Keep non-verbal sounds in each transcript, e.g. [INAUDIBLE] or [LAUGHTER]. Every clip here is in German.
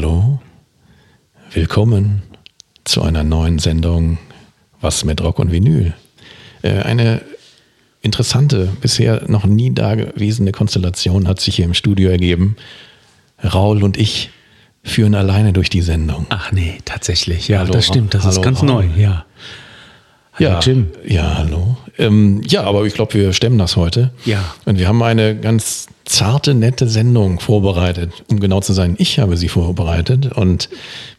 hallo. Willkommen zu einer neuen Sendung Was mit Rock und Vinyl. Äh, eine interessante, bisher noch nie dagewesene Konstellation hat sich hier im Studio ergeben. Raul und ich führen alleine durch die Sendung. Ach nee, tatsächlich. Ja, Hallo, das stimmt. Das hallo, ist ganz Raul. neu. Ja. Hallo, ja, Jim. Ja, hallo. Ähm, ja, aber ich glaube, wir stemmen das heute. Ja. Und wir haben eine ganz zarte, nette Sendung vorbereitet. Um genau zu sein, ich habe sie vorbereitet und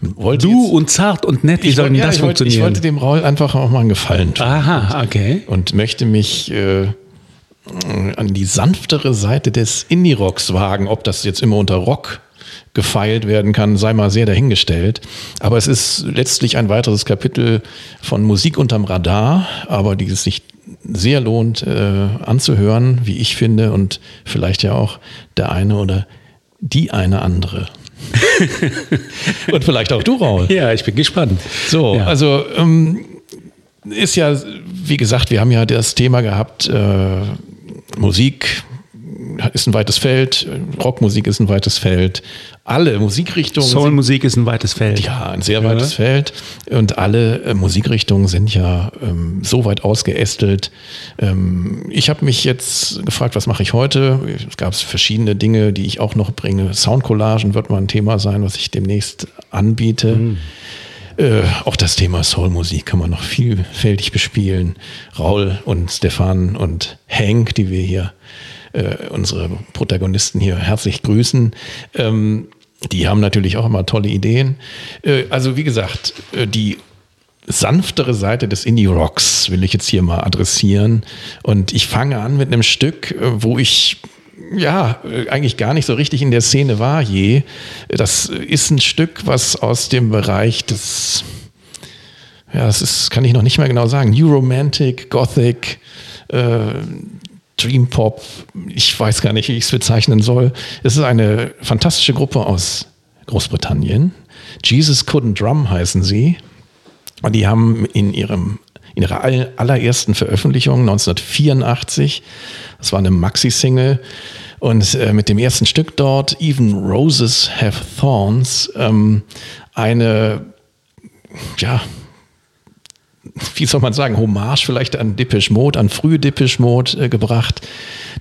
wollte Du jetzt, und zart und nett, wie ich, soll wollte- denn ja, das ich, wollte, ich funktionieren? wollte dem Raul einfach auch mal einen Gefallen tun. Aha, okay. und möchte mich äh, an die sanftere Seite des Indie-Rocks wagen. Ob das jetzt immer unter Rock gefeilt werden kann, sei mal sehr dahingestellt. Aber es ist letztlich ein weiteres Kapitel von Musik unterm Radar, aber die es sich sehr lohnt äh, anzuhören, wie ich finde, und vielleicht ja auch der eine oder die eine andere. [LAUGHS] und vielleicht auch du, Raul. Ja, ich bin gespannt. So, Ja. also ähm, ist ja, wie gesagt, wir haben ja das Thema gehabt, äh, Musik ist ein weites Feld, Rockmusik ist ein weites Feld, alle Musikrichtungen Soulmusik ist ein weites Feld. ja, ein sehr weites Feld. Und alle äh, Musikrichtungen sind ja ähm, so weit ausgeästelt. Ähm, ich habe mich jetzt gefragt, was mache ich heute? Es gab verschiedene Dinge, die ich auch noch bringe. Soundcollagen wird mal ein Thema sein, was ich demnächst anbiete. Äh, auch das Thema Soulmusik kann man noch vielfältig bespielen. Raul und Stefan und Hank, die wir hier, äh, unsere Protagonisten hier herzlich grüßen. Ähm, die haben natürlich auch immer tolle Ideen. Äh, also wie gesagt, äh, die sanftere Seite des Indie-Rocks will ich jetzt hier mal adressieren. Und ich fange an mit einem Stück, äh, wo ich ja, äh, eigentlich gar nicht so richtig in der Szene war je. Das ist ein Stück, was aus dem Bereich des, ja, das ist, kann ich noch nicht mehr genau sagen, New Romantic, Gothic, äh, Dream Pop, ich weiß gar nicht, wie ich es bezeichnen soll. Es ist eine fantastische Gruppe aus Großbritannien. Jesus Couldn't Drum heißen sie. Und die haben in ihrem in ihrer all- allerersten Veröffentlichung 1984, das war eine Maxi-Single, und äh, mit dem ersten Stück dort, Even Roses Have Thorns, ähm, eine, ja, [LAUGHS] wie soll man sagen, Hommage vielleicht an Depeche Mode, an frühe Depeche Mode äh, gebracht.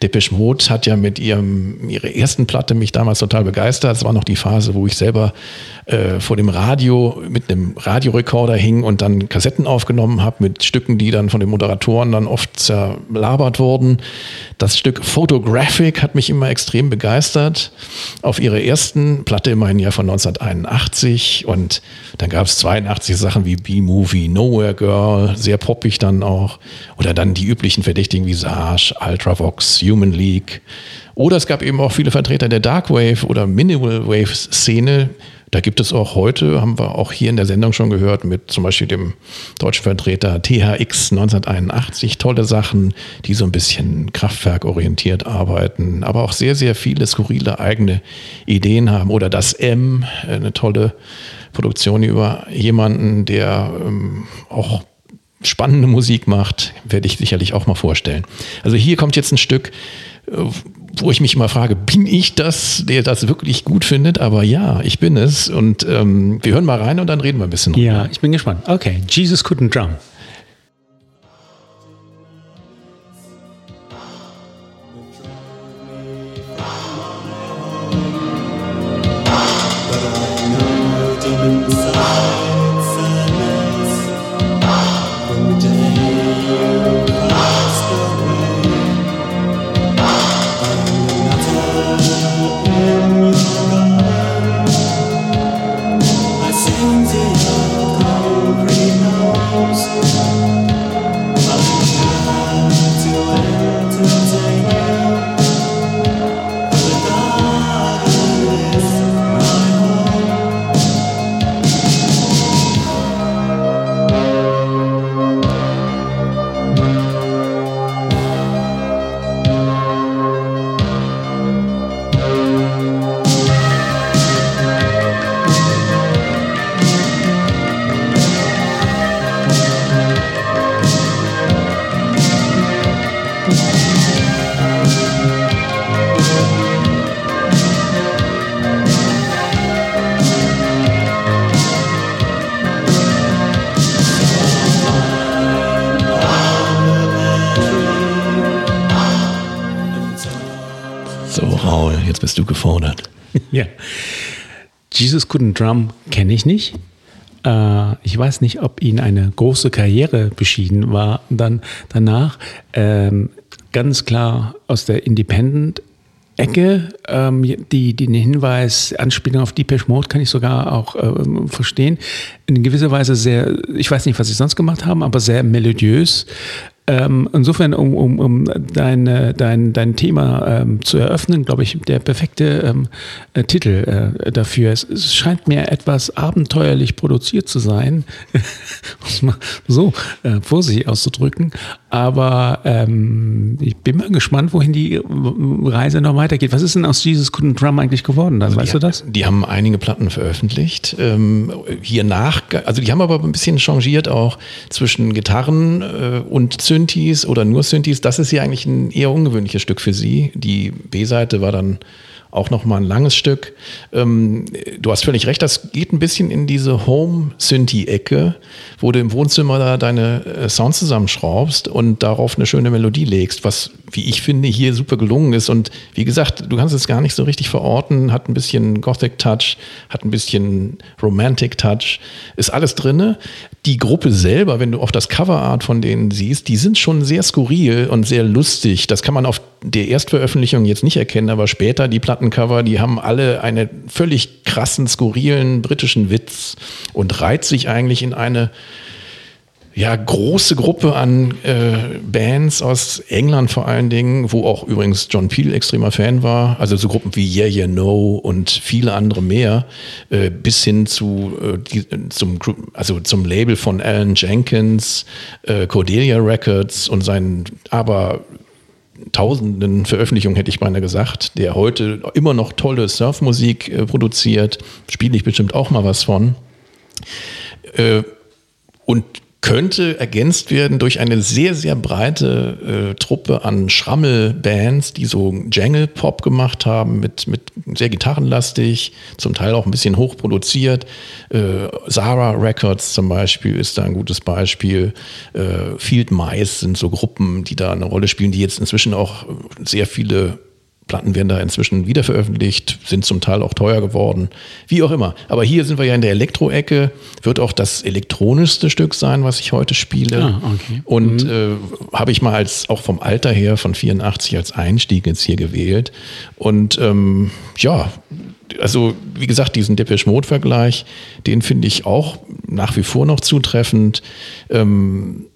Depeche Mode hat ja mit ihrem, ihrer ersten Platte mich damals total begeistert. Es war noch die Phase, wo ich selber äh, vor dem Radio mit einem Radiorekorder hing und dann Kassetten aufgenommen habe mit Stücken, die dann von den Moderatoren dann oft zerlabert wurden. Das Stück Photographic hat mich immer extrem begeistert. Auf ihrer ersten Platte immerhin ja von 1981 und dann gab es 82 Sachen wie B-Movie, Nowhere Girl, sehr poppig dann auch. Oder dann die üblichen Verdächtigen wie Sage, Ultravox, Human League. Oder es gab eben auch viele Vertreter der Dark Wave oder Minimal Wave Szene. Da gibt es auch heute, haben wir auch hier in der Sendung schon gehört, mit zum Beispiel dem deutschen Vertreter THX 1981, tolle Sachen, die so ein bisschen kraftwerkorientiert arbeiten, aber auch sehr, sehr viele skurrile eigene Ideen haben. Oder das M, eine tolle Produktion über jemanden, der ähm, auch spannende Musik macht, werde ich sicherlich auch mal vorstellen. Also hier kommt jetzt ein Stück, äh, wo ich mich immer frage, bin ich das, der das wirklich gut findet? Aber ja, ich bin es. Und ähm, wir hören mal rein und dann reden wir ein bisschen. Ja, ich bin gespannt. Okay, Jesus Couldn't Drum. Gefordert. [LAUGHS] Ja. Jesus Couldn't Drum kenne ich nicht. Äh, ich weiß nicht, ob ihn eine große Karriere beschieden war dann danach. Ähm, ganz klar aus der Independent Ecke, ähm, die, den Hinweis, Anspielung auf Deepesh Mode kann ich sogar auch ähm, verstehen. In gewisser Weise sehr, ich weiß nicht, was sie sonst gemacht haben, aber sehr melodiös. Ähm, insofern, um, um, um dein, dein, dein Thema ähm, zu eröffnen, glaube ich, der perfekte ähm, äh, Titel äh, dafür. Es, es, scheint mir etwas abenteuerlich produziert zu sein, man so äh, vorsichtig auszudrücken. Aber ähm, ich bin mal gespannt, wohin die Reise noch weitergeht. Was ist denn aus Jesus Couldn't Drum eigentlich geworden? Dann? Also weißt die, du das? Die haben einige Platten veröffentlicht. Ähm, hier nach, also die haben aber ein bisschen changiert auch zwischen Gitarren äh, und Synthes oder nur Synthes, das ist hier eigentlich ein eher ungewöhnliches Stück für sie. Die B-Seite war dann auch noch mal ein langes Stück. Ähm, du hast völlig recht, das geht ein bisschen in diese Home-Synthi-Ecke, wo du im Wohnzimmer da deine äh, Sounds zusammenschraubst und darauf eine schöne Melodie legst, was, wie ich finde, hier super gelungen ist. Und wie gesagt, du kannst es gar nicht so richtig verorten, hat ein bisschen Gothic-Touch, hat ein bisschen Romantic-Touch, ist alles drinne. Die Gruppe selber, wenn du auch das Coverart von denen siehst, die sind schon sehr skurril und sehr lustig. Das kann man auf der Erstveröffentlichung jetzt nicht erkennen, aber später die Plattencover, die haben alle einen völlig krassen, skurrilen britischen Witz und reiht sich eigentlich in eine ja, große Gruppe an äh, Bands aus England vor allen Dingen, wo auch übrigens John Peel extremer Fan war, also so Gruppen wie Yeah Yeah No und viele andere mehr, äh, bis hin zu äh, die, zum also zum Label von Alan Jenkins, äh, Cordelia Records und seinen aber tausenden Veröffentlichungen, hätte ich beinahe gesagt, der heute immer noch tolle Surfmusik äh, produziert, spiele ich bestimmt auch mal was von. Äh, und könnte ergänzt werden durch eine sehr, sehr breite äh, Truppe an Schrammelbands, die so Jangle-Pop gemacht haben, mit, mit sehr gitarrenlastig, zum Teil auch ein bisschen hochproduziert. Äh, Zara Records zum Beispiel ist da ein gutes Beispiel. Äh, Field Mice sind so Gruppen, die da eine Rolle spielen, die jetzt inzwischen auch sehr viele Platten werden da inzwischen wiederveröffentlicht, sind zum Teil auch teuer geworden, wie auch immer. Aber hier sind wir ja in der Elektro-Ecke, wird auch das elektronischste Stück sein, was ich heute spiele. Ah, okay. Und mhm. äh, habe ich mal als, auch vom Alter her von 84 als Einstieg jetzt hier gewählt. Und ähm, ja, also wie gesagt, diesen Depeche Mode-Vergleich, den finde ich auch nach wie vor noch zutreffend. Ähm,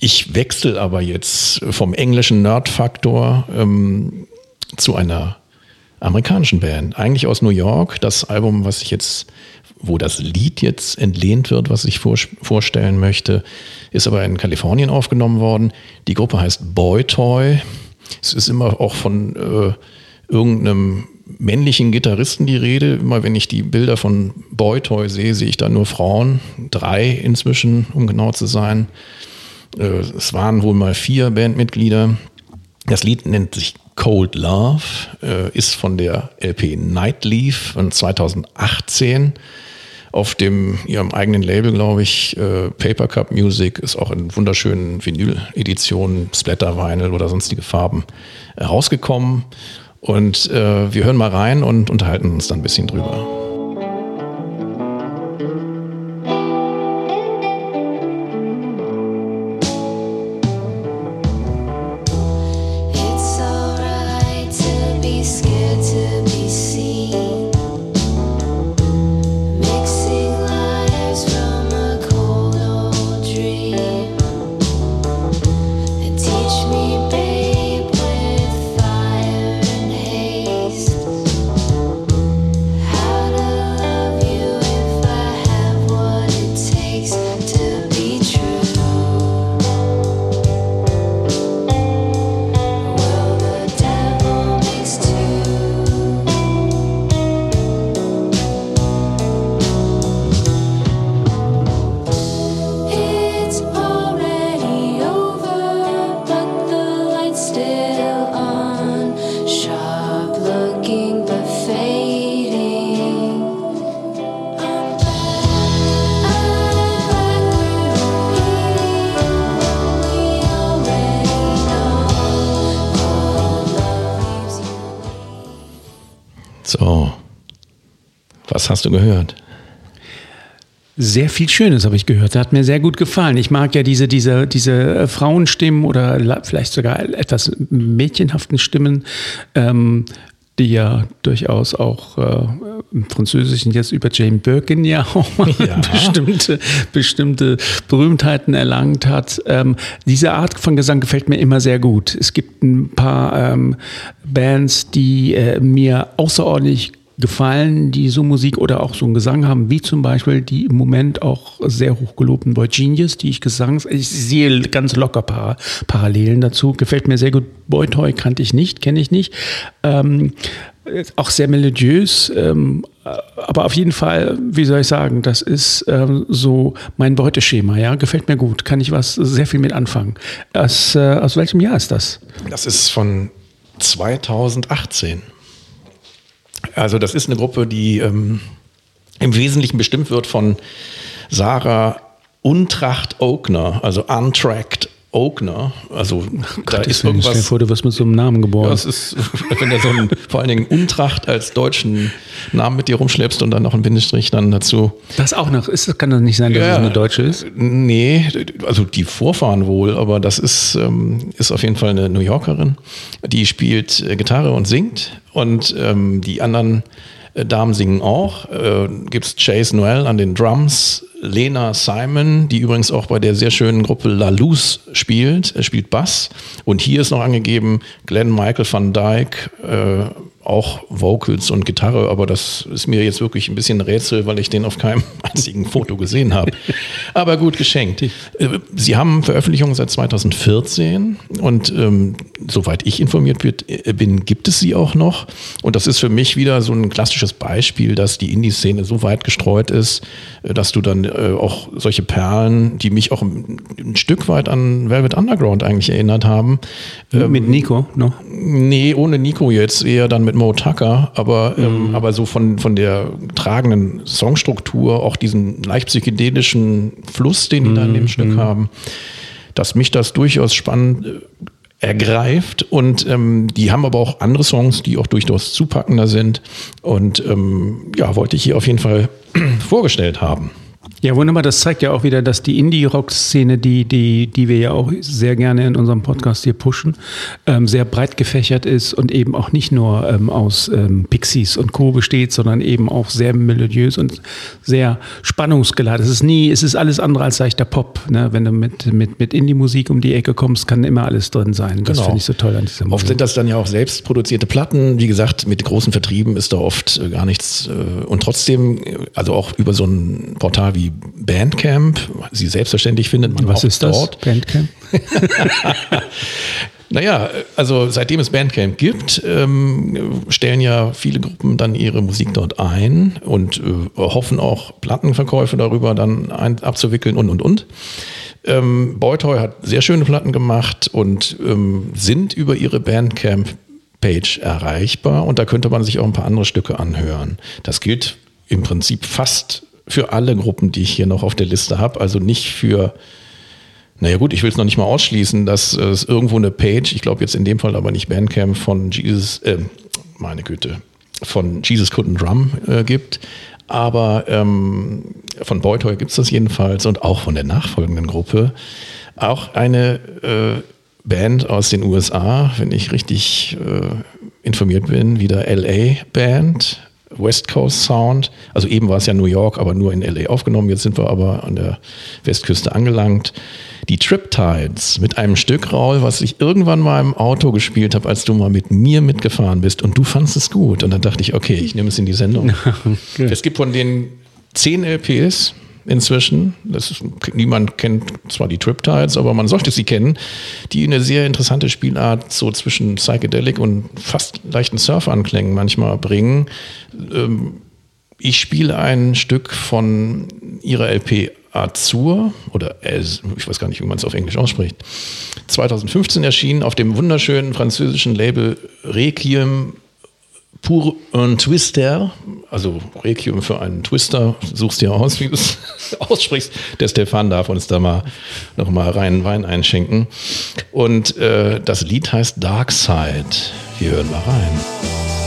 ich wechsle aber jetzt vom englischen Nerd-Faktor ähm, zu einer amerikanischen Band, eigentlich aus New York. Das Album, was ich jetzt, wo das Lied jetzt entlehnt wird, was ich vor, vorstellen möchte, ist aber in Kalifornien aufgenommen worden. Die Gruppe heißt Boy Toy. Es ist immer auch von äh, irgendeinem männlichen Gitarristen die Rede. Immer wenn ich die Bilder von Boy Toy sehe, sehe ich da nur Frauen. Drei inzwischen, um genau zu sein. Äh, es waren wohl mal vier Bandmitglieder. Das Lied nennt sich Cold Love äh, ist von der LP Nightleaf von 2018 auf dem ihrem eigenen Label, glaube ich, äh, Paper Cup Music ist auch in wunderschönen Vinyl-Editionen, Splatter-Vinyl oder sonstige Farben äh, rausgekommen. Und äh, wir hören mal rein und unterhalten uns dann ein bisschen drüber. Was hast du gehört? Sehr viel Schönes habe ich gehört. Das hat mir sehr gut gefallen. Ich mag ja diese, diese, diese äh, Frauenstimmen oder vielleicht sogar etwas mädchenhaften Stimmen. Ähm, die ja durchaus auch äh, im Französischen jetzt über Jane Birkin ja [LAUGHS] auch ja. bestimmte, bestimmte Berühmtheiten erlangt hat. Ähm, diese Art von Gesang gefällt mir immer sehr gut. Es gibt ein paar ähm, Bands, die äh, mir außerordentlich gefallen, die so Musik oder auch so einen Gesang haben, wie zum Beispiel die im Moment auch sehr hoch gelobten Boy Genius, die ich Gesangs, ich sehe ganz locker Par Parallelen dazu, gefällt mir sehr gut. Boy Toy kannte ich nicht, kenne ich nicht. Ähm, auch sehr melodiös, ähm, aber auf jeden Fall, wie soll ich sagen, das ist ähm, so mein Beuteschema, ja, gefällt mir gut, kann ich was sehr viel mit anfangen. Aus, äh, aus welchem Jahr ist das? Das ist von 2018. Also das ist eine Gruppe, die ähm, im Wesentlichen bestimmt wird von Sarah Untracht Oakner, also Untracked Oakner. Also [LAUGHS] da ist irgendwas. Stell vor, du wirst mit so einem Namen geboren. Ja, das ist, [LAUGHS] wenn du so einen, vor allen Dingen Untracht als deutschen Namen mit dir rumschleppst und dann noch ein Bindestrich dann dazu. Das auch noch ist, kann das nicht sein, dass ja, es eine deutsche ist? Nee, also die Vorfahren wohl, aber das ist, ähm, ist auf jeden Fall eine New Yorkerin. Die spielt äh, Gitarre und singt und ähm, die anderen Damen singen auch. Äh, Gibt es Chase Noel an den Drums, Lena Simon, die übrigens auch bei der sehr schönen Gruppe La Luz spielt. Er spielt Bass. Und hier ist noch angegeben Glenn Michael van Dyke, äh, auch Vocals und Gitarre, aber das ist mir jetzt wirklich ein bisschen Rätsel, weil ich den auf keinem [LAUGHS] einzigen Foto gesehen habe. Aber gut geschenkt. Äh, Sie haben Veröffentlichungen seit 2014 und ähm, soweit ich informiert äh, bin, gibt es sie auch noch. Und das ist für mich wieder so ein klassisches Beispiel, dass die Indie-Szene so weit gestreut ist, äh, dass du dann äh, auch solche Perlen, die mich auch ein, ein, Stück weit an Velvet Underground eigentlich erinnert haben. Ähm, mit Nico noch? Nee, ohne Nico jetzt, eher dann mit Mo Tucker, aber, ähm, mhm. aber so von, von der tragenden Songstruktur, auch diesen leicht psychedelischen Fluss, den die mhm. da in dem Stück mhm. haben, dass mich das durchaus spannend äh, ergreift und ähm, die haben aber auch andere Songs, die auch durchaus zupackender sind und ähm, ja, wollte ich hier auf jeden Fall [CLEARS THROAT] vorgestellt haben. Ja, wunderbar. Das zeigt ja auch wieder, dass die Indie-Rock-Szene, die, die, die wir ja auch sehr gerne in unserem Podcast hier pushen, ähm, sehr breit gefächert ist und eben auch nicht nur ähm, aus ähm, Pixies und Co. besteht, sondern eben auch sehr melodiös und sehr spannungsgeladen. Es ist nie, es ist alles andere als seichter Pop. Ne? Wenn du mit, mit, mit Indie-Musik um die Ecke kommst, kann immer alles drin sein. Das genau. finde ich so toll an dieser Musik. Oft sind das dann ja auch selbst produzierte Platten. Wie gesagt, mit großen Vertrieben ist da oft äh, gar nichts. Äh, und trotzdem, äh, also auch über so ein Portal wie Bandcamp. Sie selbstverständlich findet man Was auch ist dort. das? Bandcamp? [LAUGHS] Naja, also seitdem es Bandcamp gibt, ähm, stellen ja viele Gruppen dann ihre Musik dort ein und äh, hoffen auch Plattenverkäufe darüber dann ein, abzuwickeln und und und. Ähm, Boytoy hat sehr schöne Platten gemacht und ähm, sind über ihre Bandcamp-Page erreichbar und da könnte man sich auch ein paar andere Stücke anhören. Das gilt im Prinzip fast für alle Gruppen, die ich hier noch auf der Liste habe. Also nicht für, naja gut, ich will es noch nicht mal ausschließen, dass es irgendwo eine Page, ich glaube jetzt in dem Fall aber nicht Bandcamp von Jesus, äh, meine Güte, von Jesus Couldn't Drum äh, gibt. Aber ähm, von Boytoy gibt es das jedenfalls und auch von der nachfolgenden Gruppe. Auch eine äh, Band aus den USA, wenn ich richtig äh, informiert bin, wieder LA Band, West Coast Sound. Also eben war es ja New York, aber nur in LA aufgenommen. Jetzt sind wir aber an der Westküste angelangt. Die Triptides mit einem Stück, Raul, was ich irgendwann mal im Auto gespielt habe, als du mal mit mir mitgefahren bist und du fandest es gut. Und dann dachte ich, okay, ich nehme es in die Sendung. [LAUGHS] Es gibt von den zehn LPs, inzwischen. Ist, niemand kennt zwar die Triptides, aber man sollte sie kennen, die eine sehr interessante Spielart so zwischen Psychedelic und fast leichten Surf-Anklängen manchmal bringen. Ähm, ich spiele ein Stück von ihrer LP Azur oder ich weiß gar nicht, wie man es auf Englisch ausspricht. 2015 erschienen auf dem wunderschönen französischen Label Requiem Pour un Twister, also Requiem für einen Twister, suchst dir aus, wie du es [LAUGHS] aussprichst. Der Stefan darf uns da mal noch mal rein Wein einschenken. Und äh, das Lied heißt Dark Side. Wir hören mal rein.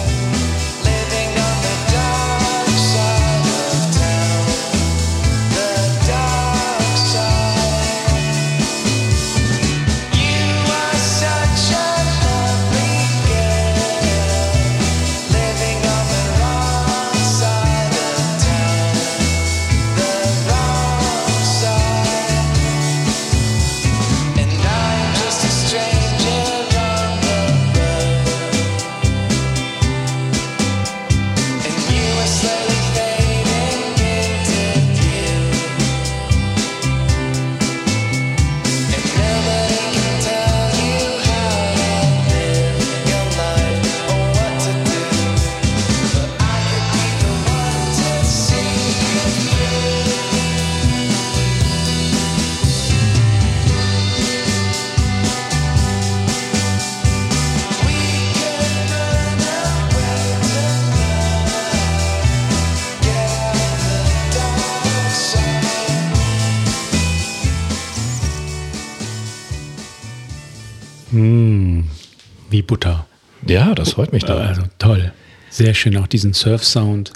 Ja, das freut mich da. Also toll. Sehr schön, auch diesen Surf-Sound.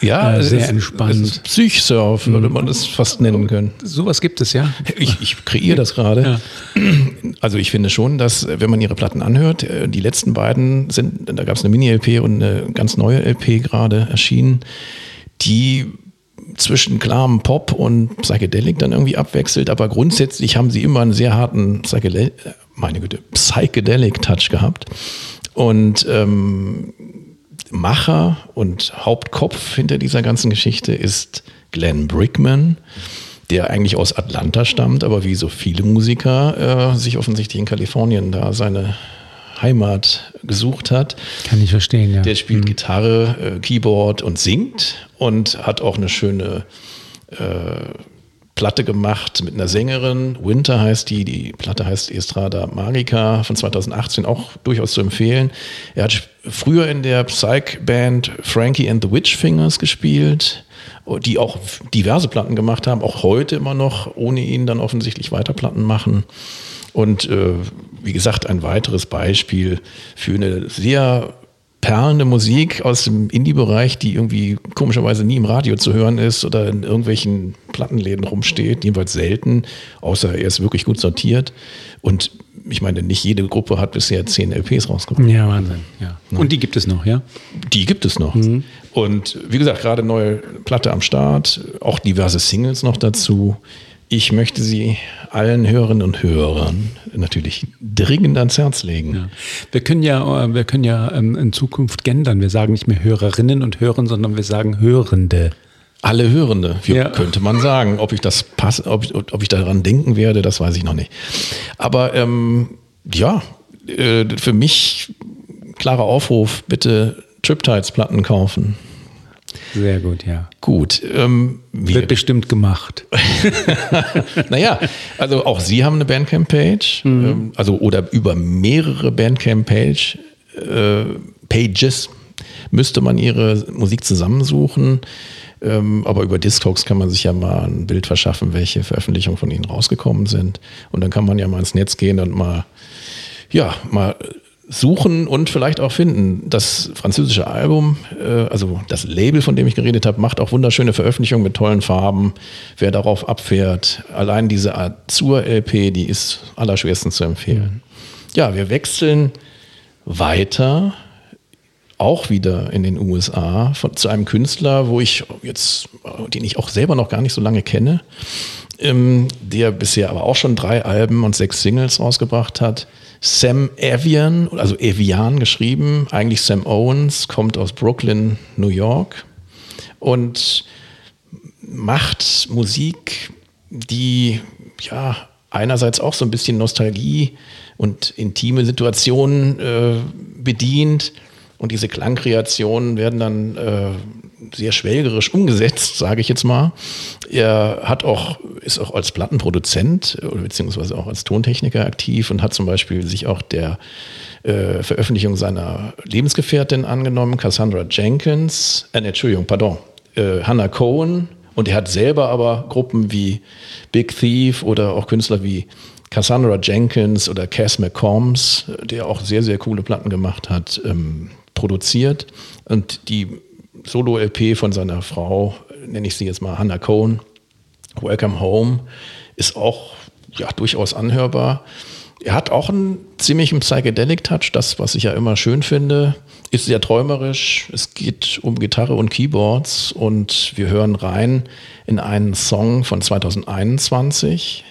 Ja, äh, sehr es, entspannt. Es ist Psychsurf, würde man das fast nennen können. Sowas gibt es, ja. Ich, ich kreiere das gerade. Also ich finde schon, dass wenn man ihre Platten anhört, äh, die letzten beiden sind, da gab es eine Mini-LP und eine ganz neue LP gerade erschienen, die zwischen klarem Pop und Psychedelic dann irgendwie abwechselt, aber grundsätzlich haben sie immer einen sehr harten Psychedelic, meine Güte, Psychedelic-Touch gehabt. Und ähm, Macher und Hauptkopf hinter dieser ganzen Geschichte ist Glenn Brickman, der eigentlich aus Atlanta stammt, aber wie so viele Musiker äh, sich offensichtlich in Kalifornien da seine Heimat gesucht hat. Kann ich verstehen, ja. Der spielt mhm. Gitarre, äh, Keyboard und singt und hat auch eine schöne äh, Platte gemacht mit einer Sängerin. Winter heißt die. Die Platte heißt Estrada Magica von 2018, auch durchaus zu empfehlen. Er hat früher in der Psych-Band Frankie and the Witchfingers gespielt, die auch diverse Platten gemacht haben, auch heute immer noch, ohne ihn dann offensichtlich weiter Platten machen. Und äh, wie gesagt, ein weiteres Beispiel für eine sehr perlende Musik aus dem Indie-Bereich, die irgendwie komischerweise nie im Radio zu hören ist oder in irgendwelchen Plattenläden rumsteht, jedenfalls selten, außer er ist wirklich gut sortiert. Und ich meine, nicht jede Gruppe hat bisher zehn LPs rausgebracht. Ja, Wahnsinn. Ja. Und die gibt es noch, ja? Die gibt es noch. Mhm. Und wie gesagt, gerade neue Platte am Start, auch diverse Singles noch dazu. Ich möchte sie allen Hörerinnen und Hörern natürlich dringend ans Herz legen. Ja. Wir können ja, äh, wir können ja ähm, in Zukunft gendern. Wir sagen nicht mehr Hörerinnen und Hörer, sondern wir sagen Hörende. Alle Hörende, ja. könnte man sagen. Ob ich das passe, ob, ob ich daran denken werde, das weiß ich noch nicht. Aber ähm, ja, äh, für mich klarer Aufruf, bitte Triptides-Platten kaufen. Sehr gut, ja. Gut. Ähm, Wird bestimmt gemacht. [LAUGHS] naja, also auch Sie haben eine Bandcamp-Page, mhm. ähm, also oder über mehrere Bandcamp-Page, äh, Pages müsste man Ihre Musik zusammensuchen. Ähm, aber über Discogs kann man sich ja mal ein Bild verschaffen, welche Veröffentlichungen von Ihnen rausgekommen sind. Und dann kann man ja mal ins Netz gehen und mal, ja, mal suchen und vielleicht auch finden. Das französische Album, äh, also das Label, von dem ich geredet habe, macht auch wunderschöne Veröffentlichungen mit tollen Farben. Wer darauf abfährt, allein diese Azur-LP, die ist allerschwerstens zu empfehlen. Ja, wir wechseln weiter, auch wieder in den USA, von, zu einem Künstler, wo ich jetzt, den ich auch selber noch gar nicht so lange kenne, ähm, der bisher aber auch schon drei Alben und sechs Singles rausgebracht hat. Sam Evian, also Evian geschrieben, eigentlich Sam Owens, kommt aus Brooklyn, New York und macht Musik, die ja einerseits auch so ein bisschen Nostalgie und intime Situationen äh, bedient. Und diese Klangkreationen werden dann äh, sehr schwelgerisch umgesetzt, sage ich jetzt mal. Er hat auch, ist auch als Plattenproduzent äh, beziehungsweise auch als Tontechniker aktiv und hat zum Beispiel sich auch der äh, Veröffentlichung seiner Lebensgefährtin angenommen, Cassandra Jenkins, äh, Entschuldigung, pardon, äh, Hannah Cohen. Und er hat selber aber Gruppen wie Big Thief oder auch Künstler wie Cassandra Jenkins oder Cass McCombs, der auch sehr, sehr coole Platten gemacht hat, ähm, produziert. Und die Solo-LP von seiner Frau, nenne ich sie jetzt mal Hannah Cohn, Welcome Home, ist auch ja, durchaus anhörbar. Er hat auch einen ziemlichen Psychedelic-Touch, das, was ich ja immer schön finde. Ist sehr träumerisch. Es geht um Gitarre und Keyboards und wir hören rein in einen Song von 2021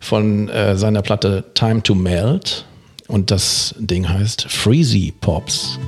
von äh, seiner Platte Time to Melt und das Ding heißt Freezy Pops.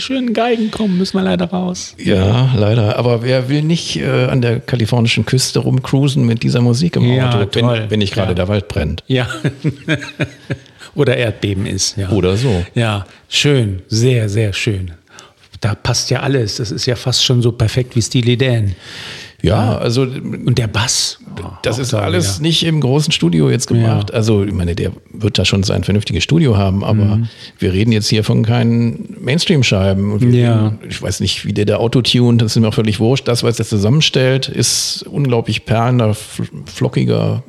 Schönen Geigen kommen, müssen wir leider raus. Ja, leider. Aber wer will nicht äh, an der kalifornischen Küste rumcruisen mit dieser Musik im Ja, Auto, toll. wenn, wenn nicht gerade Ja. der Wald brennt? Ja. [LAUGHS] Oder Erdbeben ist, ja. Oder so. Ja, schön, sehr, sehr schön. Da passt ja alles. Das ist ja fast schon so perfekt wie Steely Dan. Ja, also Und der Bass. Das ist da alles wieder. nicht im großen Studio jetzt gemacht. Also, ich meine, der wird da schon sein vernünftiges Studio haben, aber Mhm. wir reden jetzt hier von keinen Mainstream-Scheiben. Ja. Ich weiß nicht, wie der da Autotune, das ist mir auch völlig wurscht. Das, was er zusammenstellt, ist unglaublich perlender, fl- flockiger,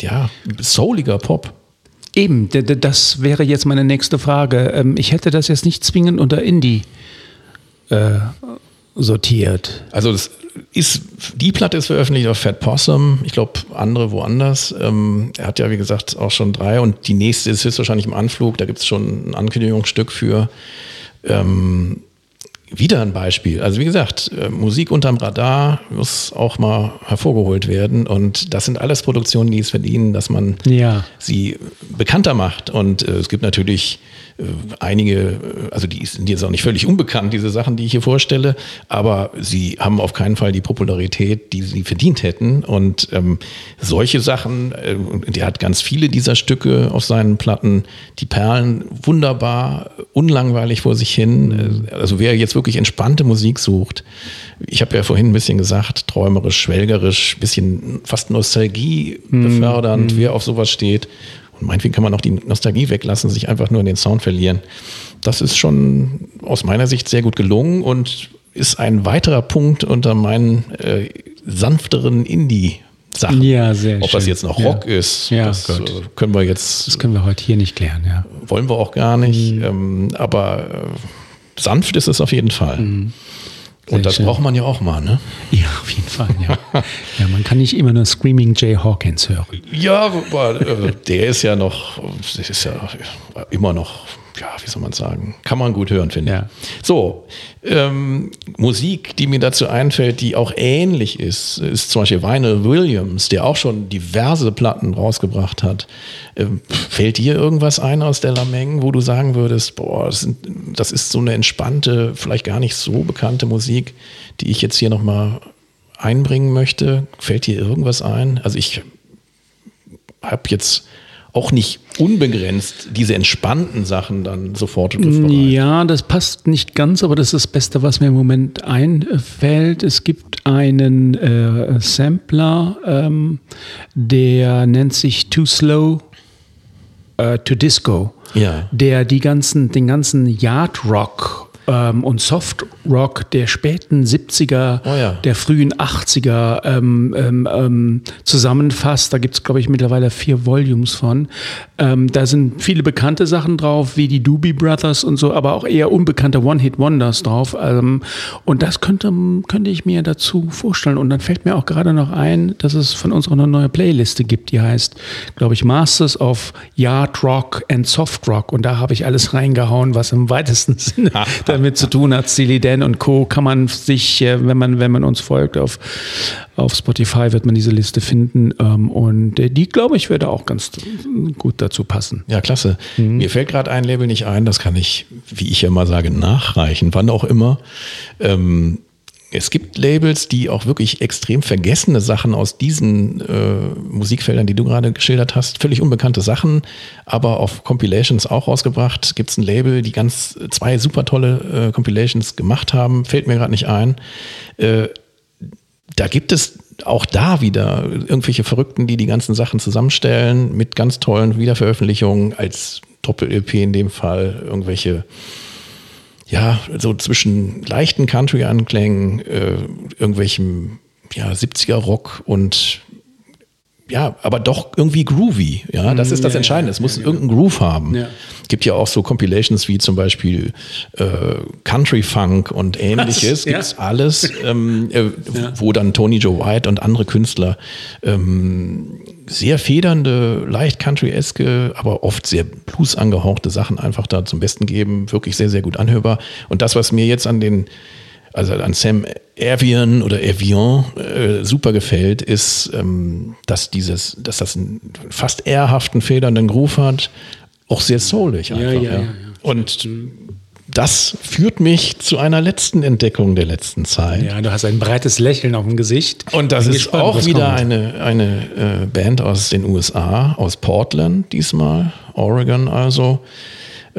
ja, souliger Pop. Eben, das wäre jetzt meine nächste Frage. Ähm, Ich hätte das jetzt nicht zwingend unter Indie äh, sortiert. Also das ist, die Platte ist veröffentlicht auf Fat Possum, ich glaube andere woanders. Ähm, er hat ja, wie gesagt, auch schon drei und die nächste ist höchstwahrscheinlich im Anflug, da gibt es schon ein Ankündigungsstück für. Ähm, wieder ein Beispiel. Also wie gesagt, äh, Musik unterm Radar muss auch mal hervorgeholt werden und das sind alles Produktionen, die es verdienen, dass man Ja. sie bekannter macht. Und äh, es gibt natürlich einige, äh, also die sind jetzt auch nicht völlig unbekannt, diese Sachen, die ich hier vorstelle, aber sie haben auf keinen Fall die Popularität, die sie verdient hätten. Und ähm, solche Sachen, äh, der hat ganz viele dieser Stücke auf seinen Platten, die perlen wunderbar, unlangweilig vor sich hin. Äh, Also wer jetzt wirklich entspannte Musik sucht, ich habe ja vorhin ein bisschen gesagt, träumerisch, schwelgerisch, bisschen fast Nostalgie befördernd, wer auf sowas steht. Und meinetwegen kann man auch die Nostalgie weglassen, sich einfach nur in den Sound verlieren. Das ist schon aus meiner Sicht sehr gut gelungen und ist ein weiterer Punkt unter meinen äh, sanfteren Indie-Sachen. Ja, sehr Ob das schön. jetzt noch Ja. Rock ist, Ja, das Gott. äh, können wir jetzt, Das können wir heute hier nicht klären, ja. wollen wir auch gar nicht. Mhm. Ähm, aber äh, sanft ist es auf jeden Fall. Mhm. Sehr Und das schön. braucht man ja auch mal, ne? Ja, auf jeden Fall, ja. [LAUGHS] ja, man kann nicht immer nur Screaming Jay Hawkins hören. Ja, aber äh, der ist ja noch, ist ja immer noch, ja, wie soll man sagen, kann man gut hören, finde Ja. ich. So, ähm, Musik, die mir dazu einfällt, die auch ähnlich ist, ist zum Beispiel Vinyl Williams, der auch schon diverse Platten rausgebracht hat. Ähm, fällt dir irgendwas ein aus der Lameng, wo du sagen würdest, boah, das, sind, das ist so eine entspannte, vielleicht gar nicht so bekannte Musik, die ich jetzt hier nochmal einbringen möchte? Fällt dir irgendwas ein? Also ich habe jetzt auch nicht unbegrenzt diese entspannten Sachen dann sofort griffbereit. Ja, das passt nicht ganz, aber das ist das Beste, was mir im Moment einfällt. Es gibt einen äh, Sampler, ähm, der nennt sich Too Slow äh, to Disco, Ja. der die ganzen, den ganzen Yard Rock ähm, und Soft Rock der späten 70er, Oh ja. der frühen 80er ähm, ähm, ähm, zusammenfasst. Da gibt es, glaube ich, mittlerweile vier Volumes von. Ähm, da sind viele bekannte Sachen drauf, wie die Doobie Brothers und so, aber auch eher unbekannte One-Hit-Wonders drauf. Und das könnte, könnte ich mir dazu vorstellen. Und dann fällt mir auch gerade noch ein, dass es von uns auch eine neue Playliste gibt, die heißt, glaube ich, Masters of Yard Rock and Soft Rock. Und da habe ich alles reingehauen, was im weitesten Sinne [LAUGHS] damit zu tun hat. Steely Dan und Co. kann man sich, äh, wenn man, wenn man uns folgt auf, auf Spotify, wird man diese Liste finden. Ähm, Und äh, die, glaube ich, würde auch ganz gut dazu passen. Ja, klasse. Mhm. Mir fällt gerade ein Label nicht ein, das kann ich, wie ich mal sage, nachreichen, wann auch immer. Ähm, es gibt Labels, die auch wirklich extrem vergessene Sachen aus diesen äh, Musikfeldern, die du gerade geschildert hast, völlig unbekannte Sachen, aber auf Compilations auch rausgebracht. Gibt es ein Label, die ganz zwei super tolle äh, Compilations gemacht haben, fällt mir gerade nicht ein. Äh, da gibt es auch da wieder irgendwelche Verrückten, die die ganzen Sachen zusammenstellen mit ganz tollen Wiederveröffentlichungen als Doppel-LP in dem Fall, irgendwelche, ja, so zwischen leichten Country-Anklängen, äh, irgendwelchem, ja, 70er-Rock und ja, aber doch irgendwie groovy. Ja, das ist das ja, Entscheidende. es muss ja, irgendeinen Groove haben. Ja. Gibt ja auch so Compilations wie zum Beispiel äh, Country Funk und [LAUGHS] ähnliches. Ja. Gibt's alles, ähm, äh, wo dann Tony Joe White und andere Künstler ähm, sehr federnde, leicht country-eske, aber oft sehr blues angehauchte Sachen einfach da zum Besten geben. Wirklich sehr, sehr gut anhörbar. Und das, was mir jetzt an den also an Sam Evian oder Evian äh, super gefällt, ist, ähm, dass dieses, dass das einen fast ehrhaften, federnden Groove hat, auch sehr soulig einfach. ja, ja, ja. Und das führt mich zu einer letzten Entdeckung der letzten Zeit. Ja, du hast ein breites Lächeln auf dem Gesicht. Und das ist gespannt, auch wieder kommt. eine, eine äh, Band aus den USA, aus Portland diesmal, Oregon also.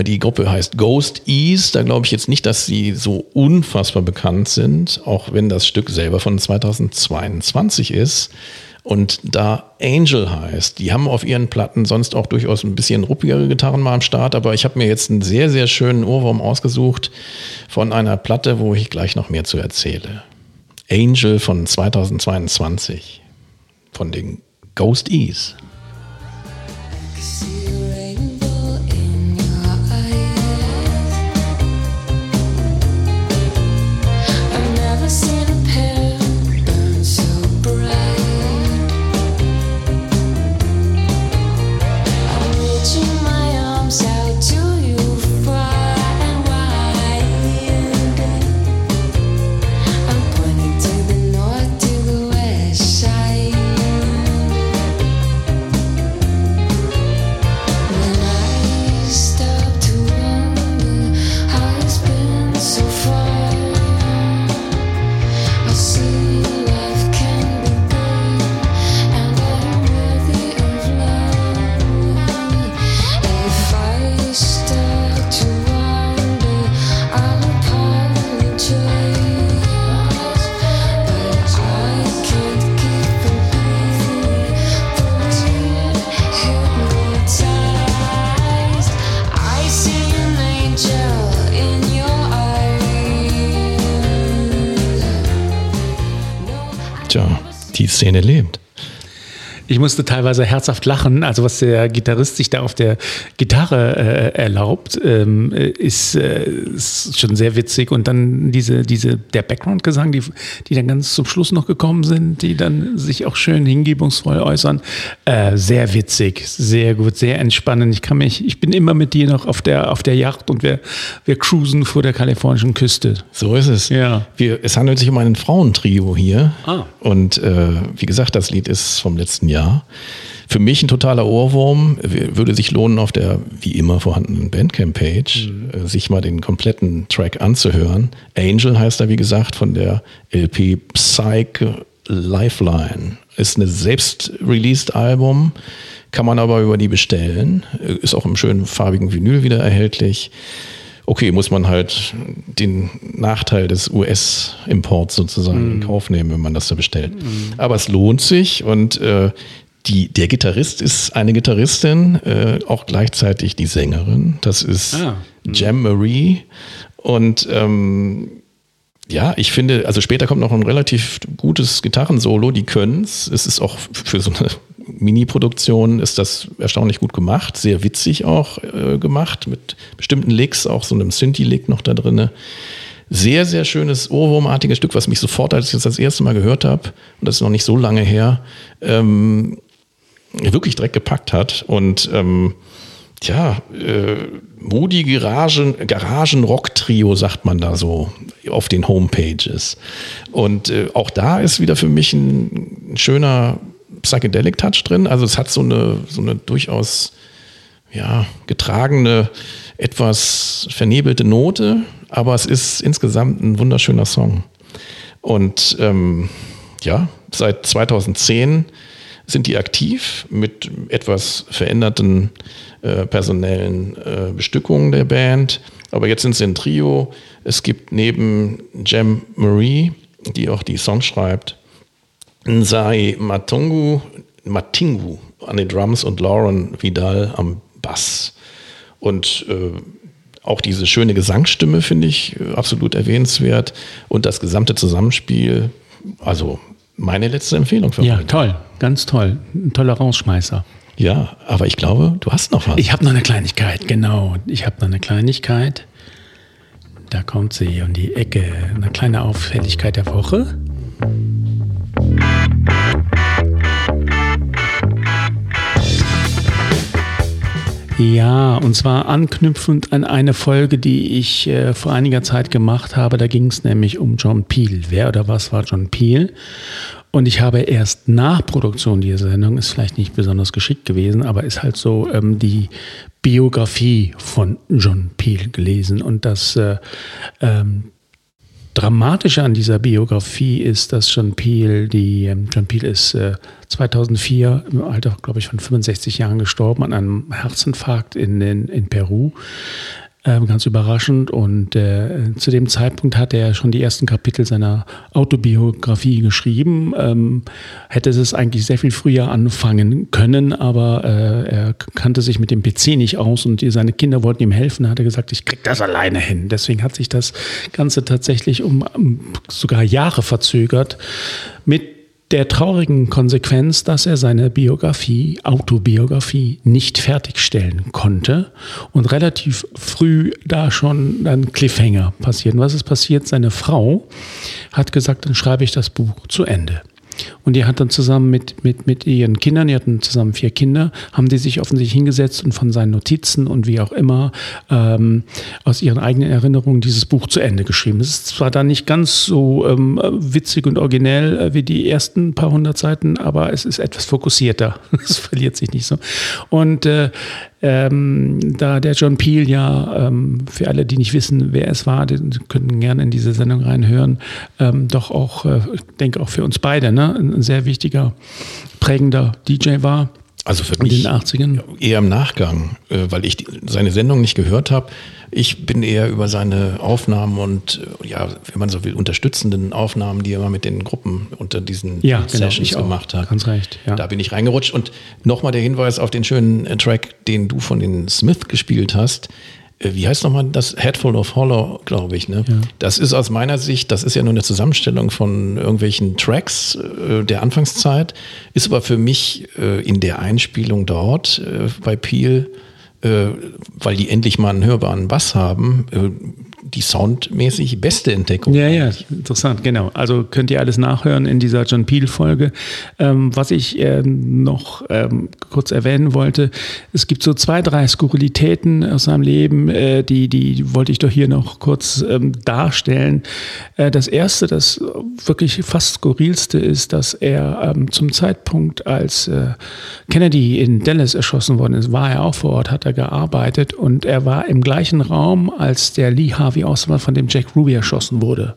Die Gruppe heißt Ghost Ease. Da glaube ich jetzt nicht, dass sie so unfassbar bekannt sind, auch wenn das Stück selber von 2022 ist. Und da Angel heißt, die haben auf ihren Platten sonst auch durchaus ein bisschen ruppigere Gitarren mal am Start, aber ich habe mir jetzt einen sehr, sehr schönen Ohrwurm ausgesucht von einer Platte, wo ich gleich noch mehr zu erzähle. Angel von 2022 von den Ghost Ease. Szene lebt. Ich musste teilweise herzhaft lachen. Also was der Gitarrist sich da auf der Gitarre äh, erlaubt, ähm, äh, ist, äh, ist schon sehr witzig. Und dann diese, diese, der Background-Gesang, die, die dann ganz zum Schluss noch gekommen sind, die dann sich auch schön hingebungsvoll äußern. Äh, sehr witzig, sehr gut, sehr entspannend. Ich kann mich, ich bin immer mit dir noch auf der, auf der Yacht und wir, wir cruisen vor der kalifornischen Küste. So ist es. Ja. Wir, es handelt sich um ein Frauentrio hier. Ah. Und äh, wie gesagt, das Lied ist vom letzten Jahr. Für mich ein totaler Ohrwurm. Würde sich lohnen, auf der wie immer vorhandenen Bandcamp-Page äh, sich mal den kompletten Track anzuhören. Angel heißt er, wie gesagt, von der LP Psych Lifeline. Ist ein selbst-released Album, kann man aber über die bestellen. Äh, Ist auch im schönen farbigen Vinyl wieder erhältlich. Okay, muss man halt den Nachteil des US-Imports sozusagen in Kauf nehmen, wenn man das da bestellt. Aber es lohnt sich und äh, die, der Gitarrist ist eine Gitarristin, äh, auch gleichzeitig die Sängerin. Das ist Ah. Jam Marie. Und ähm, ja, ich finde, also später kommt noch ein relativ gutes Gitarrensolo, die können's. Es ist auch für so eine Mini-Produktion ist das erstaunlich gut gemacht, sehr witzig auch äh, gemacht, mit bestimmten Licks, auch so einem Synthi-Lick noch da drinne. Sehr, sehr schönes Ohrwurmartiges Stück, was mich sofort, als ich das das erste Mal gehört habe, und das ist noch nicht so lange her, ähm, wirklich direkt gepackt hat. Und ähm, Tja, äh, Moody Garagen, Garagen-Rock-Trio sagt man da so auf den Homepages. Und äh, auch da ist wieder für mich ein, ein schöner Psychedelic-Touch drin. Also es hat so eine, so eine durchaus ja, getragene, etwas vernebelte Note, aber es ist insgesamt ein wunderschöner Song. Und ähm, ja, seit 2010 sind die aktiv mit etwas veränderten äh, personellen äh, Bestückungen der Band. Aber jetzt sind sie ein Trio. Es gibt neben Jem Marie, die auch die Songs schreibt, Nsai Matungu, Matingu an den Drums und Lauren Vidal am Bass. Und äh, auch diese schöne Gesangsstimme finde ich äh, absolut erwähnenswert. Und das gesamte Zusammenspiel, also meine letzte Empfehlung für Ja, heute. toll, ganz toll. Ein toller Rausschmeißer. Ja, aber ich glaube, du hast noch was. Ich habe noch eine Kleinigkeit, genau. Ich habe noch eine Kleinigkeit. Da kommt sie um die Ecke. Eine kleine Auffälligkeit der Woche. Ja, und zwar anknüpfend an eine Folge, die ich äh, vor einiger Zeit gemacht habe. Da ging es nämlich um John Peel. Wer oder was war John Peel? Und ich habe erst nach Produktion dieser Sendung, ist vielleicht nicht besonders geschickt gewesen, aber ist halt so ähm, die Biografie von John Peel gelesen. Und das äh, ähm, Dramatische an dieser Biografie ist, dass John Peel, die, ähm, John Peel ist äh, 2004 im Alter, glaube ich, von 65 Jahren gestorben an einem Herzinfarkt in, in, in Peru. Ähm, ganz überraschend. Und äh, zu dem Zeitpunkt hat er schon die ersten Kapitel seiner Autobiografie geschrieben. Ähm, hätte es eigentlich sehr viel früher anfangen können, aber äh, er kannte sich mit dem PC nicht aus und seine Kinder wollten ihm helfen. hat er gesagt, ich krieg das alleine hin. Deswegen hat sich das Ganze tatsächlich um, um sogar Jahre verzögert. Mit der traurigen Konsequenz, dass er seine Biografie, Autobiografie nicht fertigstellen konnte und relativ früh da schon ein Cliffhanger passiert. Und was ist passiert? Seine Frau hat gesagt, dann schreibe ich das Buch zu Ende. Und die hat dann zusammen mit, mit, mit ihren Kindern, die hatten zusammen vier Kinder, haben die sich offensichtlich hingesetzt und von seinen Notizen und wie auch immer ähm, aus ihren eigenen Erinnerungen dieses Buch zu Ende geschrieben. Es ist zwar dann nicht ganz so ähm, witzig und originell äh, wie die ersten paar hundert Seiten, aber es ist etwas fokussierter. [LAUGHS] Es verliert sich nicht so. Und äh, ähm, da der John Peel ja, ähm, für alle, die nicht wissen, wer es war, die könnten gerne in diese Sendung reinhören, ähm, doch auch, äh, ich denke auch für uns beide, ne, ein sehr wichtiger, prägender DJ war. Also für in mich den 80ern. eher im Nachgang, äh, weil ich die, seine Sendung nicht gehört habe. Ich bin eher über seine Aufnahmen und äh, ja, wenn man so will, unterstützenden Aufnahmen, die er mal mit den Gruppen unter diesen Ja, genau, Sessions auch. gemacht hat. Ganz recht, ja. Da bin ich reingerutscht. Und nochmal der Hinweis auf den schönen äh, Track, den du von den Smith gespielt hast. Äh, Wie heißt nochmal das? Headful of Hollow, glaube ich. Ne? Das ist aus meiner Sicht, das ist ja nur eine Zusammenstellung von irgendwelchen Tracks äh, der Anfangszeit, ist aber für mich äh, in der Einspielung dort äh, bei Peel, weil die endlich mal einen hörbaren Bass haben, äh, die soundmäßig beste Entdeckung. Ja, ja, interessant, genau. Also könnt ihr alles nachhören in dieser John Peel-Folge. Ähm, was ich äh, noch ähm, kurz erwähnen wollte, es gibt so zwei, drei Skurrilitäten aus seinem Leben, äh, die, die wollte ich doch hier noch kurz ähm, darstellen. Äh, das erste, das wirklich fast skurrilste ist, dass er ähm, zum Zeitpunkt, als äh, Kennedy in Dallas erschossen worden ist, war er auch vor Ort, hat er gearbeitet und er war im gleichen Raum, als der Lee Harvey Oswald von dem Jack Ruby erschossen wurde.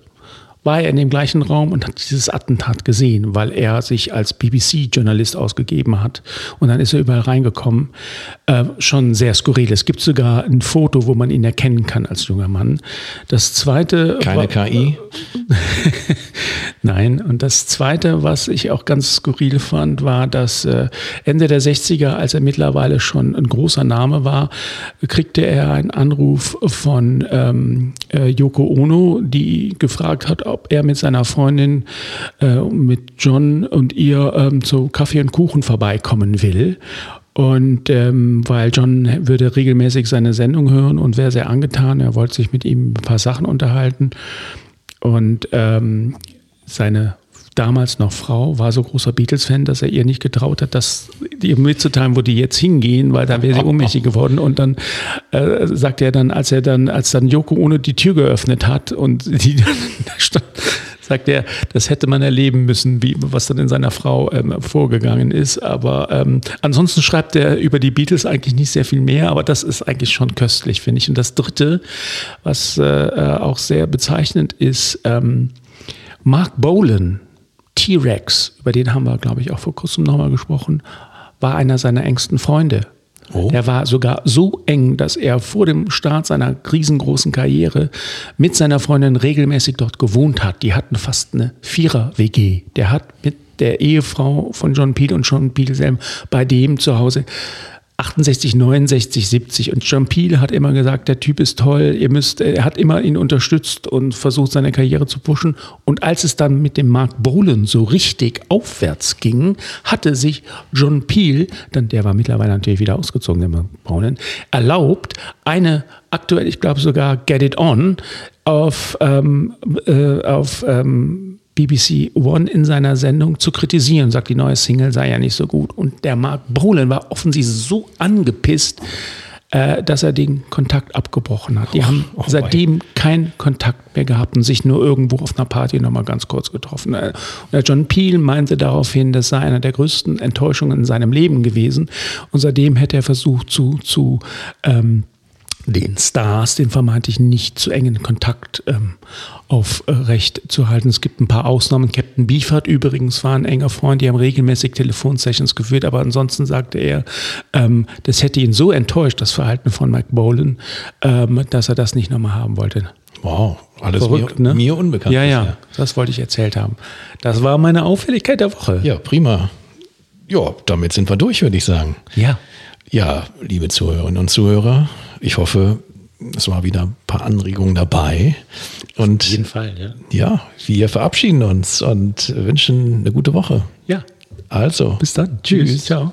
War er in dem gleichen Raum und hat dieses Attentat gesehen, weil er sich als BBC-Journalist ausgegeben hat. Und dann ist er überall reingekommen. Äh, schon sehr skurril. Es gibt sogar ein Foto, wo man ihn erkennen kann als junger Mann. Das zweite. Keine war- KI. [LAUGHS] Nein, und das Zweite, was ich auch ganz skurril fand, war, dass äh, Ende der 60er, als er mittlerweile schon ein großer Name war, kriegte er einen Anruf von ähm, äh, Yoko Ono, die gefragt hat, ob er mit seiner Freundin, äh, mit John und ihr ähm, zu Kaffee und Kuchen vorbeikommen will. Und ähm, weil John würde regelmäßig seine Sendung hören und wäre sehr angetan, er wollte sich mit ihm ein paar Sachen unterhalten. Und ähm, seine damals noch Frau war so großer Beatles-Fan, dass er ihr nicht getraut hat, das ihr mitzuteilen, wo die jetzt hingehen, weil da wäre sie ohnmächtig geworden. Und dann äh, sagte er dann, als er dann, als dann Yoko ohne die Tür geöffnet hat und [LAUGHS] die dann da stand, sagt er, das hätte man erleben müssen, wie, was dann in seiner Frau ähm, vorgegangen ist. Aber ähm, ansonsten schreibt er über die Beatles eigentlich nicht sehr viel mehr, aber das ist eigentlich schon köstlich, finde ich. Und das Dritte, was äh, äh, auch sehr bezeichnend ist, ähm, Mark Bolan, T-Rex, über den haben wir, glaube ich, auch vor kurzem nochmal gesprochen, war einer seiner engsten Freunde. Oh. Der war sogar so eng, dass er vor dem Start seiner riesengroßen Karriere mit seiner Freundin regelmäßig dort gewohnt hat. Die hatten fast eine Vierer-WG. Der hat mit der Ehefrau von John Peel und John Peel bei dem zu Hause 68, 69, 70. Und John Peel hat immer gesagt, der Typ ist toll, ihr müsst, er hat immer ihn unterstützt und versucht, seine Karriere zu pushen. Und als es dann mit dem Mark Bolan so richtig aufwärts ging, hatte sich John Peel, dann der war mittlerweile natürlich wieder ausgezogen, der Mark Bolan, erlaubt, eine aktuell, ich glaube sogar Get It On, auf, ähm, äh, auf ähm, BBC One in seiner Sendung zu kritisieren, sagt, die neue Single sei ja nicht so gut. Und der Mark Bolan war offensichtlich so angepisst, äh, dass er den Kontakt abgebrochen hat. Die haben oh seitdem keinen Kontakt mehr gehabt und sich nur irgendwo auf einer Party nochmal ganz kurz getroffen. Äh, Und der John Peel meinte daraufhin, das sei einer der größten Enttäuschungen in seinem Leben gewesen. Und seitdem hätte er versucht zu, zu ähm, den Stars, den vermeintlich nicht zu engen Kontakt ähm, aufrecht zu halten. Es gibt ein paar Ausnahmen. Captain Beefheart übrigens war ein enger Freund, die haben regelmäßig Telefonsessions geführt, aber ansonsten sagte er, ähm, das hätte ihn so enttäuscht, das Verhalten von Mike Bolan, ähm, dass er das nicht nochmal haben wollte. Wow, alles Verrückt, mir, ne? mir unbekannt. Ja, ja, das wollte ich erzählt haben. Das war meine Auffälligkeit der Woche. Ja, prima. Ja, damit sind wir durch, würde ich sagen. Ja. Ja, liebe Zuhörerinnen und Zuhörer, ich hoffe, es war wieder ein paar Anregungen dabei. Und Auf jeden Fall, ja. ja, wir verabschieden uns und wünschen eine gute Woche. Ja, Also, bis dann. Tschüss. Ciao.